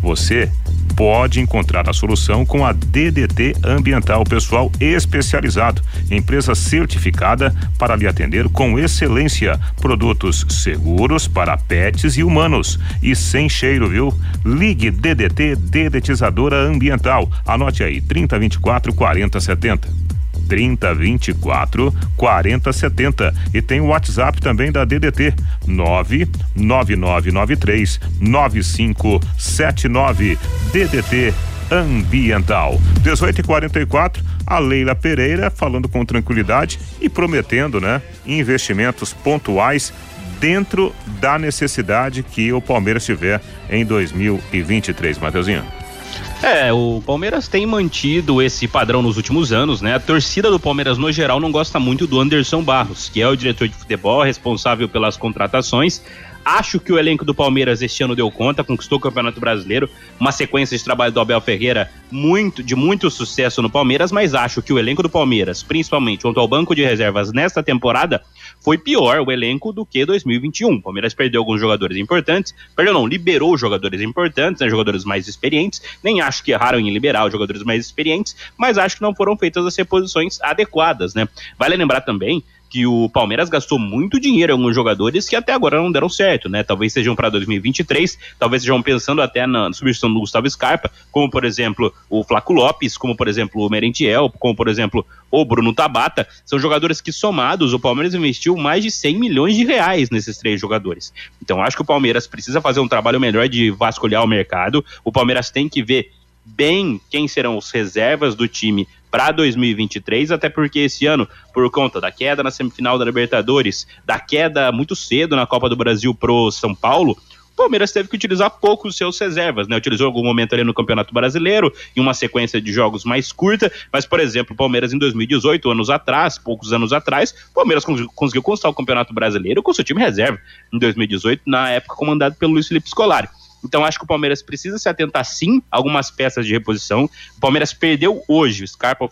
você pode encontrar a solução com a DDT Ambiental Pessoal Especializado, empresa certificada para lhe atender com excelência. Produtos seguros para pets e humanos e sem cheiro, viu? Ligue DDT Dedetizadora Ambiental. Anote aí: 3024 4070. 3024 4070 e tem o WhatsApp também da DDT 99993 9579 DDT Ambiental. 18 e 44 a Leila Pereira falando com tranquilidade e prometendo, né, investimentos pontuais dentro da necessidade que o Palmeiras tiver em 2023, Mateuzinho. É, o Palmeiras tem mantido esse padrão nos últimos anos, né? A torcida do Palmeiras, no geral, não gosta muito do Anderson Barros, que é o diretor de futebol responsável pelas contratações. Acho que o elenco do Palmeiras este ano deu conta, conquistou o Campeonato Brasileiro, uma sequência de trabalho do Abel Ferreira muito, de muito sucesso no Palmeiras, mas acho que o elenco do Palmeiras, principalmente junto ao banco de reservas nesta temporada, foi pior o elenco do que 2021. O Palmeiras perdeu alguns jogadores importantes, perdeu não, liberou jogadores importantes, né, jogadores mais experientes. Nem acho que erraram em liberar os jogadores mais experientes, mas acho que não foram feitas as reposições adequadas, né? Vale lembrar também que o Palmeiras gastou muito dinheiro em alguns jogadores que até agora não deram certo, né? Talvez sejam para 2023, talvez sejam pensando até na substituição do Gustavo Scarpa, como por exemplo o Flaco Lopes, como por exemplo o Merentiel, como por exemplo o Bruno Tabata. São jogadores que somados o Palmeiras investiu mais de 100 milhões de reais nesses três jogadores. Então acho que o Palmeiras precisa fazer um trabalho melhor de vasculhar o mercado. O Palmeiras tem que ver bem quem serão os reservas do time para 2023, até porque esse ano, por conta da queda na semifinal da Libertadores, da queda muito cedo na Copa do Brasil pro São Paulo, o Palmeiras teve que utilizar pouco os seus reservas, né? Utilizou algum momento ali no Campeonato Brasileiro, em uma sequência de jogos mais curta, mas, por exemplo, o Palmeiras em 2018, anos atrás, poucos anos atrás, o Palmeiras conseguiu, constar o Campeonato Brasileiro com seu time reserva em 2018, na época comandado pelo Luiz Felipe Scolari. Então acho que o Palmeiras precisa se atentar sim a algumas peças de reposição. O Palmeiras perdeu hoje, o Scarpa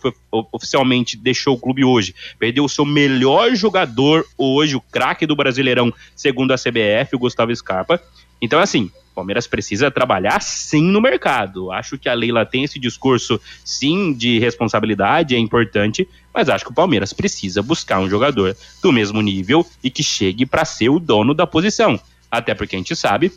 oficialmente deixou o clube hoje. Perdeu o seu melhor jogador hoje, o craque do Brasileirão, segundo a CBF, o Gustavo Scarpa. Então assim, o Palmeiras precisa trabalhar sim no mercado. Acho que a Leila tem esse discurso sim de responsabilidade, é importante, mas acho que o Palmeiras precisa buscar um jogador do mesmo nível e que chegue para ser o dono da posição. Até porque a gente sabe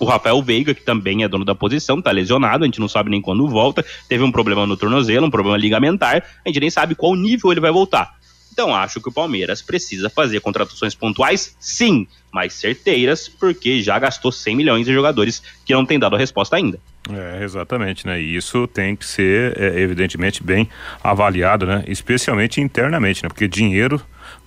o Rafael Veiga, que também é dono da posição, tá lesionado, a gente não sabe nem quando volta, teve um problema no tornozelo, um problema ligamentar, a gente nem sabe qual nível ele vai voltar. Então acho que o Palmeiras precisa fazer contratações pontuais, sim, mas certeiras, porque já gastou 100 milhões de jogadores que não tem dado a resposta ainda. É, exatamente, né? E isso tem que ser, é, evidentemente, bem avaliado, né? Especialmente internamente, né? Porque dinheiro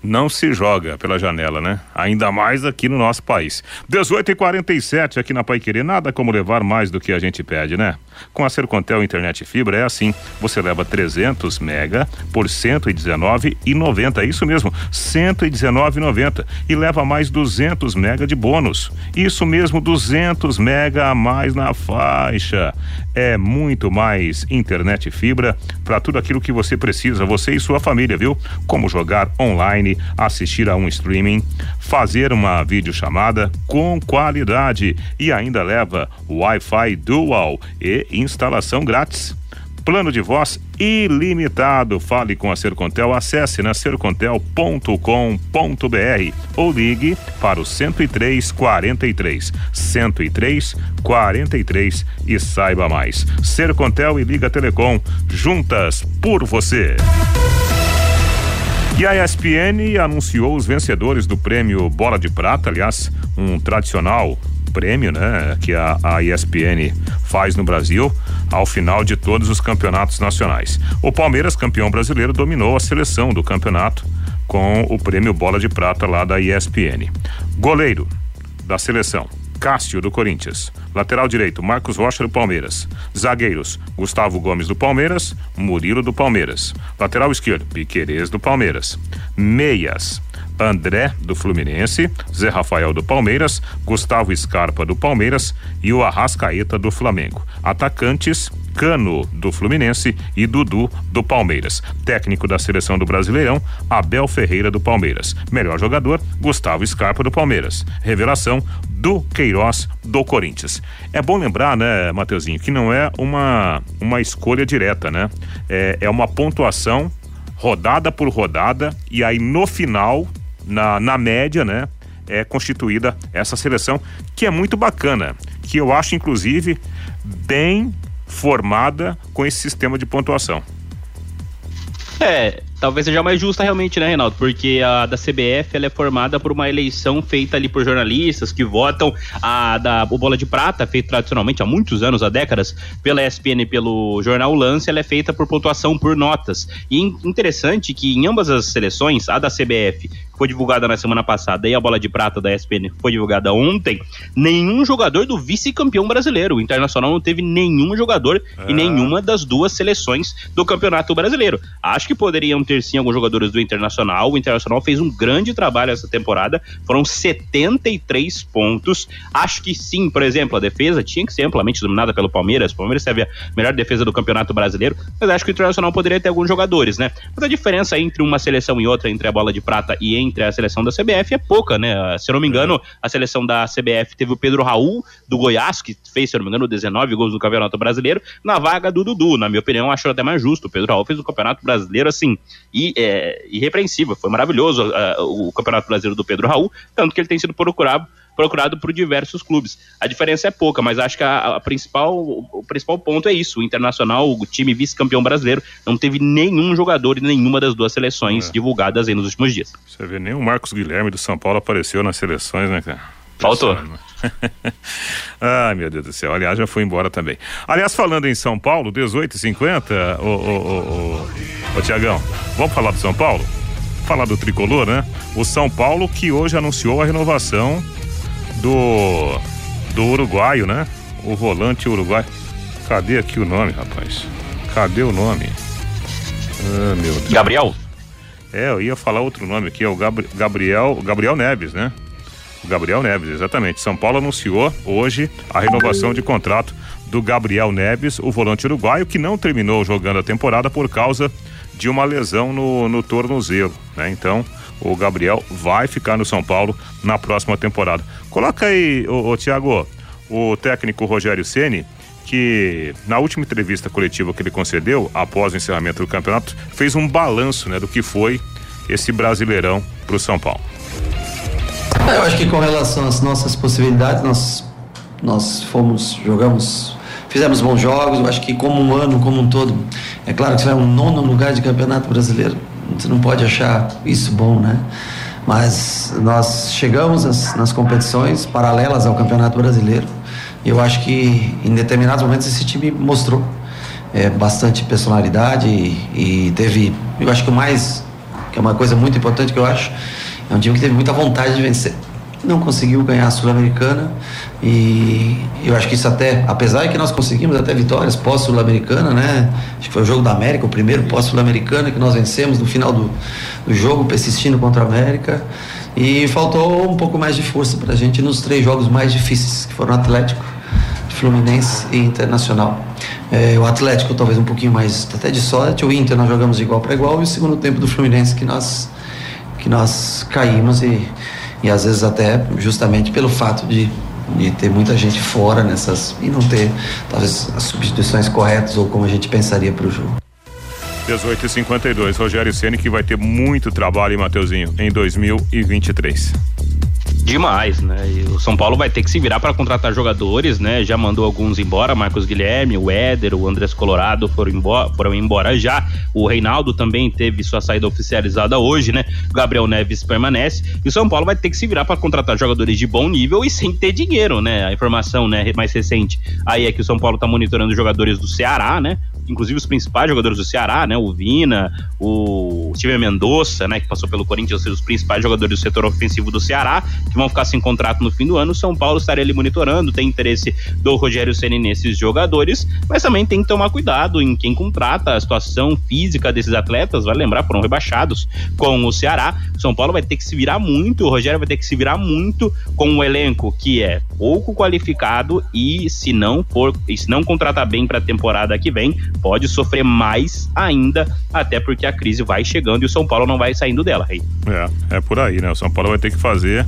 não se joga pela janela, né? Ainda mais aqui no nosso país. 18 e 47 aqui na Pai Querer, nada como levar mais do que a gente pede, né? Com a Sercontel Internet Fibra é assim, você leva 300 mega por 119,90, isso mesmo, 119,90 e leva mais 200 mega de bônus. Isso mesmo, 200 mega a mais na faixa. É muito mais internet fibra para tudo aquilo que você precisa, você e sua família, viu? Como jogar online assistir a um streaming, fazer uma videochamada com qualidade e ainda leva Wi-Fi Dual e instalação grátis. Plano de voz ilimitado. Fale com a Sercontel, acesse na sercontel.com.br ou ligue para o 103 43 103 43 e saiba mais. Sercontel e Liga Telecom, juntas por você. E a ESPN anunciou os vencedores do prêmio Bola de Prata, aliás, um tradicional prêmio, né, que a, a ESPN faz no Brasil ao final de todos os campeonatos nacionais. O Palmeiras, campeão brasileiro, dominou a seleção do campeonato com o prêmio Bola de Prata lá da ESPN. Goleiro da seleção. Cássio, do Corinthians. Lateral direito, Marcos Rocha, do Palmeiras. Zagueiros, Gustavo Gomes, do Palmeiras. Murilo, do Palmeiras. Lateral esquerdo, Piquerez, do Palmeiras. Meias, André, do Fluminense, Zé Rafael do Palmeiras, Gustavo Scarpa do Palmeiras e o Arrascaeta do Flamengo. Atacantes, Cano do Fluminense e Dudu do Palmeiras. Técnico da seleção do Brasileirão, Abel Ferreira do Palmeiras. Melhor jogador, Gustavo Scarpa do Palmeiras. Revelação do Queiroz do Corinthians. É bom lembrar, né, Mateuzinho, que não é uma, uma escolha direta, né? É, é uma pontuação rodada por rodada e aí no final na, na média, né? É constituída essa seleção que é muito bacana, que eu acho inclusive bem formada com esse sistema de pontuação. É, talvez seja mais justa realmente, né, Reinaldo? Porque a da CBF ela é formada por uma eleição feita ali por jornalistas que votam. A da o Bola de Prata, feita tradicionalmente há muitos anos, há décadas, pela ESPN e pelo jornal Lance, ela é feita por pontuação por notas. E interessante que em ambas as seleções, a da CBF foi divulgada na semana passada e a bola de prata da ESPN foi divulgada ontem, nenhum jogador do vice-campeão brasileiro. O Internacional não teve nenhum jogador em nenhuma das duas seleções do Campeonato Brasileiro. Acho que poderiam ter sim alguns jogadores do Internacional. O Internacional fez um grande trabalho essa temporada. Foram 73 pontos. Acho que sim, por exemplo, a defesa tinha que ser amplamente dominada pelo Palmeiras. O Palmeiras teve a melhor defesa do Campeonato Brasileiro, mas acho que o Internacional poderia ter alguns jogadores, né? Mas a diferença entre uma seleção e outra, entre a bola de prata e entre a seleção da CBF é pouca, né? Se eu não me engano, a seleção da CBF teve o Pedro Raul, do Goiás, que fez, se eu não me engano, 19 gols no Campeonato Brasileiro, na vaga do Dudu. Na minha opinião, acho até mais justo. O Pedro Raul fez o Campeonato Brasileiro, assim, e, é, irrepreensível. Foi maravilhoso uh, o Campeonato Brasileiro do Pedro Raul, tanto que ele tem sido procurado procurado por diversos clubes. A diferença é pouca, mas acho que a, a, principal, o principal ponto é isso. O Internacional, o time vice-campeão brasileiro, não teve nenhum jogador em nenhuma das duas seleções é. divulgadas aí nos últimos dias. Você vê, nem o Marcos Guilherme do São Paulo apareceu nas seleções, né, cara? Faltou. Ai, meu Deus do céu. Aliás, já foi embora também. Aliás, falando em São Paulo, 18h50, ô, ô, ô, ô, ô Tiagão, vamos falar do São Paulo? Falar do tricolor, né? O São Paulo que hoje anunciou a renovação do do uruguaio, né? O volante uruguaio. Cadê aqui o nome, rapaz? Cadê o nome? Ah, meu Deus. Gabriel? É, eu ia falar outro nome aqui, é o Gabri Gabriel, Gabriel Neves, né? O Gabriel Neves, exatamente. São Paulo anunciou hoje a renovação de contrato do Gabriel Neves, o volante uruguaio, que não terminou jogando a temporada por causa de uma lesão no, no tornozelo, né? Então, o Gabriel vai ficar no São Paulo na próxima temporada. Coloca aí, ô Tiago, o técnico Rogério Ceni que na última entrevista coletiva que ele concedeu após o encerramento do campeonato fez um balanço, né, do que foi esse Brasileirão para o São Paulo. Eu acho que com relação às nossas possibilidades, nós nós fomos jogamos fizemos bons jogos. Eu acho que como um ano como um todo, é claro que vai um nono lugar de campeonato brasileiro, você não pode achar isso bom, né? Mas nós chegamos nas, nas competições paralelas ao Campeonato Brasileiro. E eu acho que em determinados momentos esse time mostrou é, bastante personalidade e, e teve, eu acho que o mais, que é uma coisa muito importante que eu acho, é um time que teve muita vontade de vencer não conseguiu ganhar a Sul-Americana e eu acho que isso até, apesar de que nós conseguimos até vitórias pós-Sul-Americana, né? Acho que foi o jogo da América, o primeiro pós-Sul-Americana que nós vencemos no final do, do jogo, persistindo contra a América. E faltou um pouco mais de força para a gente nos três jogos mais difíceis, que foram Atlético, Fluminense e Internacional. É, o Atlético talvez um pouquinho mais até de sorte, o Inter nós jogamos de igual para igual e o segundo tempo do Fluminense que nós que nós caímos e e às vezes até justamente pelo fato de, de ter muita gente fora nessas e não ter talvez as substituições corretas ou como a gente pensaria para o jogo. 18 e 52 Rogério Ceni que vai ter muito trabalho, Mateuzinho, em 2023 demais, né? E o São Paulo vai ter que se virar para contratar jogadores, né? Já mandou alguns embora, Marcos Guilherme, o Éder, o Andrés Colorado foram embora, foram embora já. O Reinaldo também teve sua saída oficializada hoje, né? O Gabriel Neves permanece. E o São Paulo vai ter que se virar para contratar jogadores de bom nível e sem ter dinheiro, né? A informação, né, mais recente aí é que o São Paulo tá monitorando jogadores do Ceará, né? Inclusive os principais jogadores do Ceará, né? O Vina, o Steven Mendonça, né? Que passou pelo Corinthians, os principais jogadores do setor ofensivo do Ceará, que vão ficar sem contrato no fim do ano. O São Paulo estaria ali monitorando, tem interesse do Rogério Ceni nesses jogadores, mas também tem que tomar cuidado em quem contrata, a situação física desses atletas, vai lembrar, foram rebaixados com o Ceará. O São Paulo vai ter que se virar muito, o Rogério vai ter que se virar muito com um elenco que é pouco qualificado e se não for, se não contratar bem para a temporada que vem, pode sofrer mais ainda, até porque a crise vai chegando e o São Paulo não vai saindo dela, Rei. É, é por aí, né? O São Paulo vai ter que fazer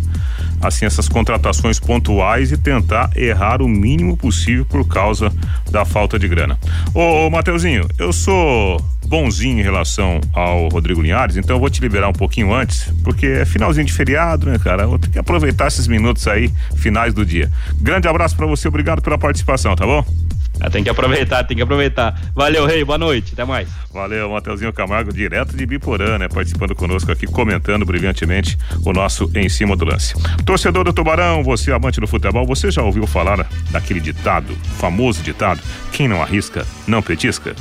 assim essas contratações pontuais e tentar errar o mínimo possível por causa da falta de grana. Ô, ô Mateuzinho, eu sou bonzinho em relação ao Rodrigo Linhares, então eu vou te liberar um pouquinho antes, porque é finalzinho de feriado, né, cara? Vou ter que aproveitar esses minutos aí, finais do dia. Grande abraço para você, obrigado pela participação, tá bom? Ah, tem que aproveitar, tem que aproveitar. Valeu, Rei, boa noite, até mais. Valeu, Mateuzinho Camargo, direto de Biporã, né? Participando conosco aqui, comentando brilhantemente o nosso Em Cima do Lance. Torcedor do Tubarão, você amante do futebol, você já ouviu falar daquele ditado, famoso ditado, quem não arrisca, não petisca?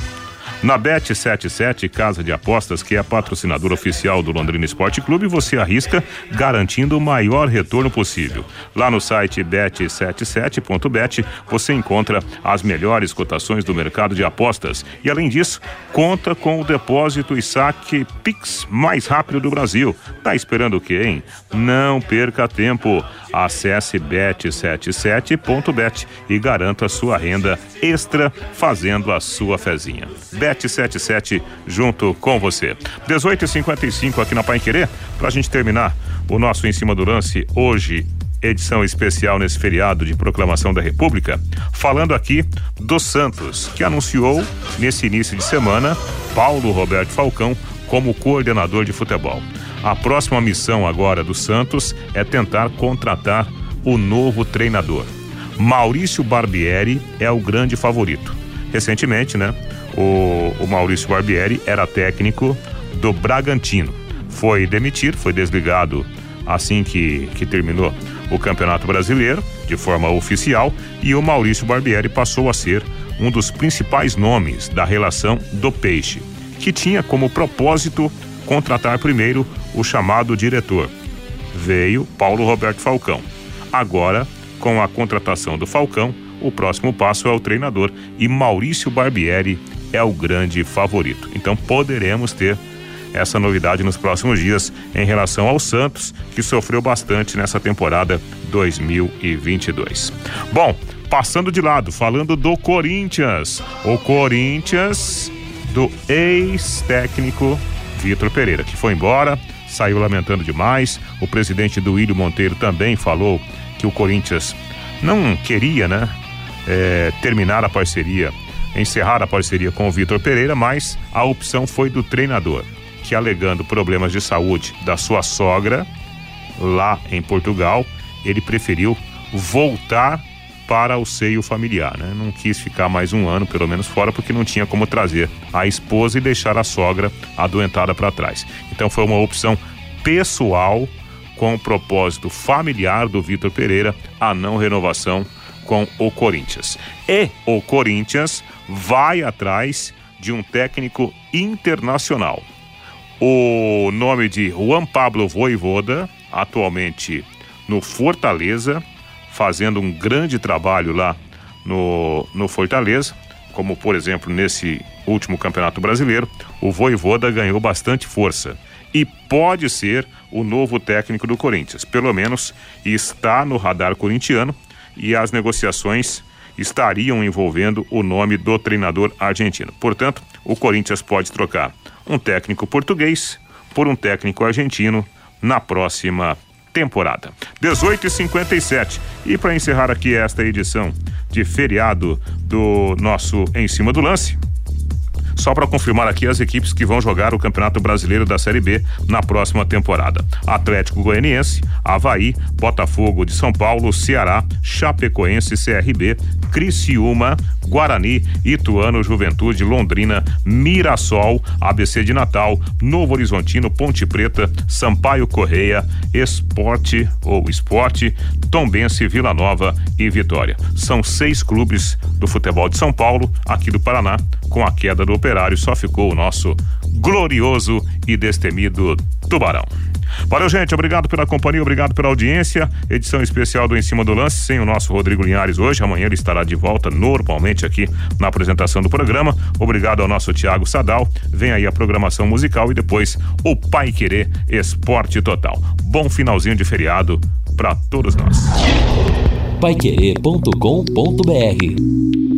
Na Bet77, casa de apostas, que é a patrocinadora oficial do Londrina Esporte Clube, você arrisca garantindo o maior retorno possível. Lá no site bet77.bet você encontra as melhores cotações do mercado de apostas e, além disso, conta com o depósito e saque Pix mais rápido do Brasil. Tá esperando o quê, hein? Não perca tempo. Acesse bet77.bet e garanta sua renda extra fazendo a sua fezinha. Bet77 junto com você. 18h55 aqui na Pai Querer, pra gente terminar o nosso Em Cima do Lance hoje edição especial nesse feriado de proclamação da República, falando aqui do Santos, que anunciou nesse início de semana Paulo Roberto Falcão como coordenador de futebol. A próxima missão agora do Santos é tentar contratar o novo treinador. Maurício Barbieri é o grande favorito. Recentemente, né? O, o Maurício Barbieri era técnico do Bragantino. Foi demitido, foi desligado assim que, que terminou o Campeonato Brasileiro, de forma oficial, e o Maurício Barbieri passou a ser um dos principais nomes da relação do Peixe, que tinha como propósito contratar primeiro o chamado diretor. Veio Paulo Roberto Falcão. Agora, com a contratação do Falcão, o próximo passo é o treinador e Maurício Barbieri é o grande favorito. Então poderemos ter essa novidade nos próximos dias em relação ao Santos, que sofreu bastante nessa temporada 2022. Bom, passando de lado, falando do Corinthians. O Corinthians do ex-técnico Vitor Pereira, que foi embora, saiu lamentando demais. O presidente do William Monteiro também falou que o Corinthians não queria, né, é, terminar a parceria, encerrar a parceria com o Vitor Pereira, mas a opção foi do treinador, que alegando problemas de saúde da sua sogra lá em Portugal, ele preferiu voltar para o seio familiar, né? Não quis ficar mais um ano, pelo menos, fora, porque não tinha como trazer a esposa e deixar a sogra adoentada para trás. Então foi uma opção pessoal com o propósito familiar do Vitor Pereira a não renovação com o Corinthians. E o Corinthians vai atrás de um técnico internacional. O nome de Juan Pablo Voivoda, atualmente no Fortaleza, fazendo um grande trabalho lá no, no Fortaleza, como por exemplo nesse último Campeonato Brasileiro, o Voivoda ganhou bastante força e pode ser o novo técnico do Corinthians. Pelo menos está no radar corintiano e as negociações estariam envolvendo o nome do treinador argentino. Portanto, o Corinthians pode trocar um técnico português por um técnico argentino na próxima temporada. 18 e 57 E para encerrar aqui esta edição de feriado do nosso Em Cima do Lance, só para confirmar aqui as equipes que vão jogar o Campeonato Brasileiro da Série B na próxima temporada: Atlético Goianiense, Havaí, Botafogo de São Paulo, Ceará, Chapecoense, CRB, Criciúma, Guarani, Ituano, Juventude, Londrina, Mirassol, ABC de Natal, Novo Horizontino, Ponte Preta, Sampaio Correia, Esporte ou Esporte, Tombense, Vila Nova e Vitória. São seis clubes do futebol de São Paulo, aqui do Paraná. Com a queda do operário, só ficou o nosso glorioso e destemido Tubarão. Valeu, gente. Obrigado pela companhia, obrigado pela audiência. Edição especial do Em Cima do Lance, sem o nosso Rodrigo Linhares hoje. Amanhã ele estará de volta normalmente aqui na apresentação do programa. Obrigado ao nosso Tiago Sadal. Vem aí a programação musical e depois o Pai Querer Esporte Total. Bom finalzinho de feriado para todos nós. Paiquerê.com.br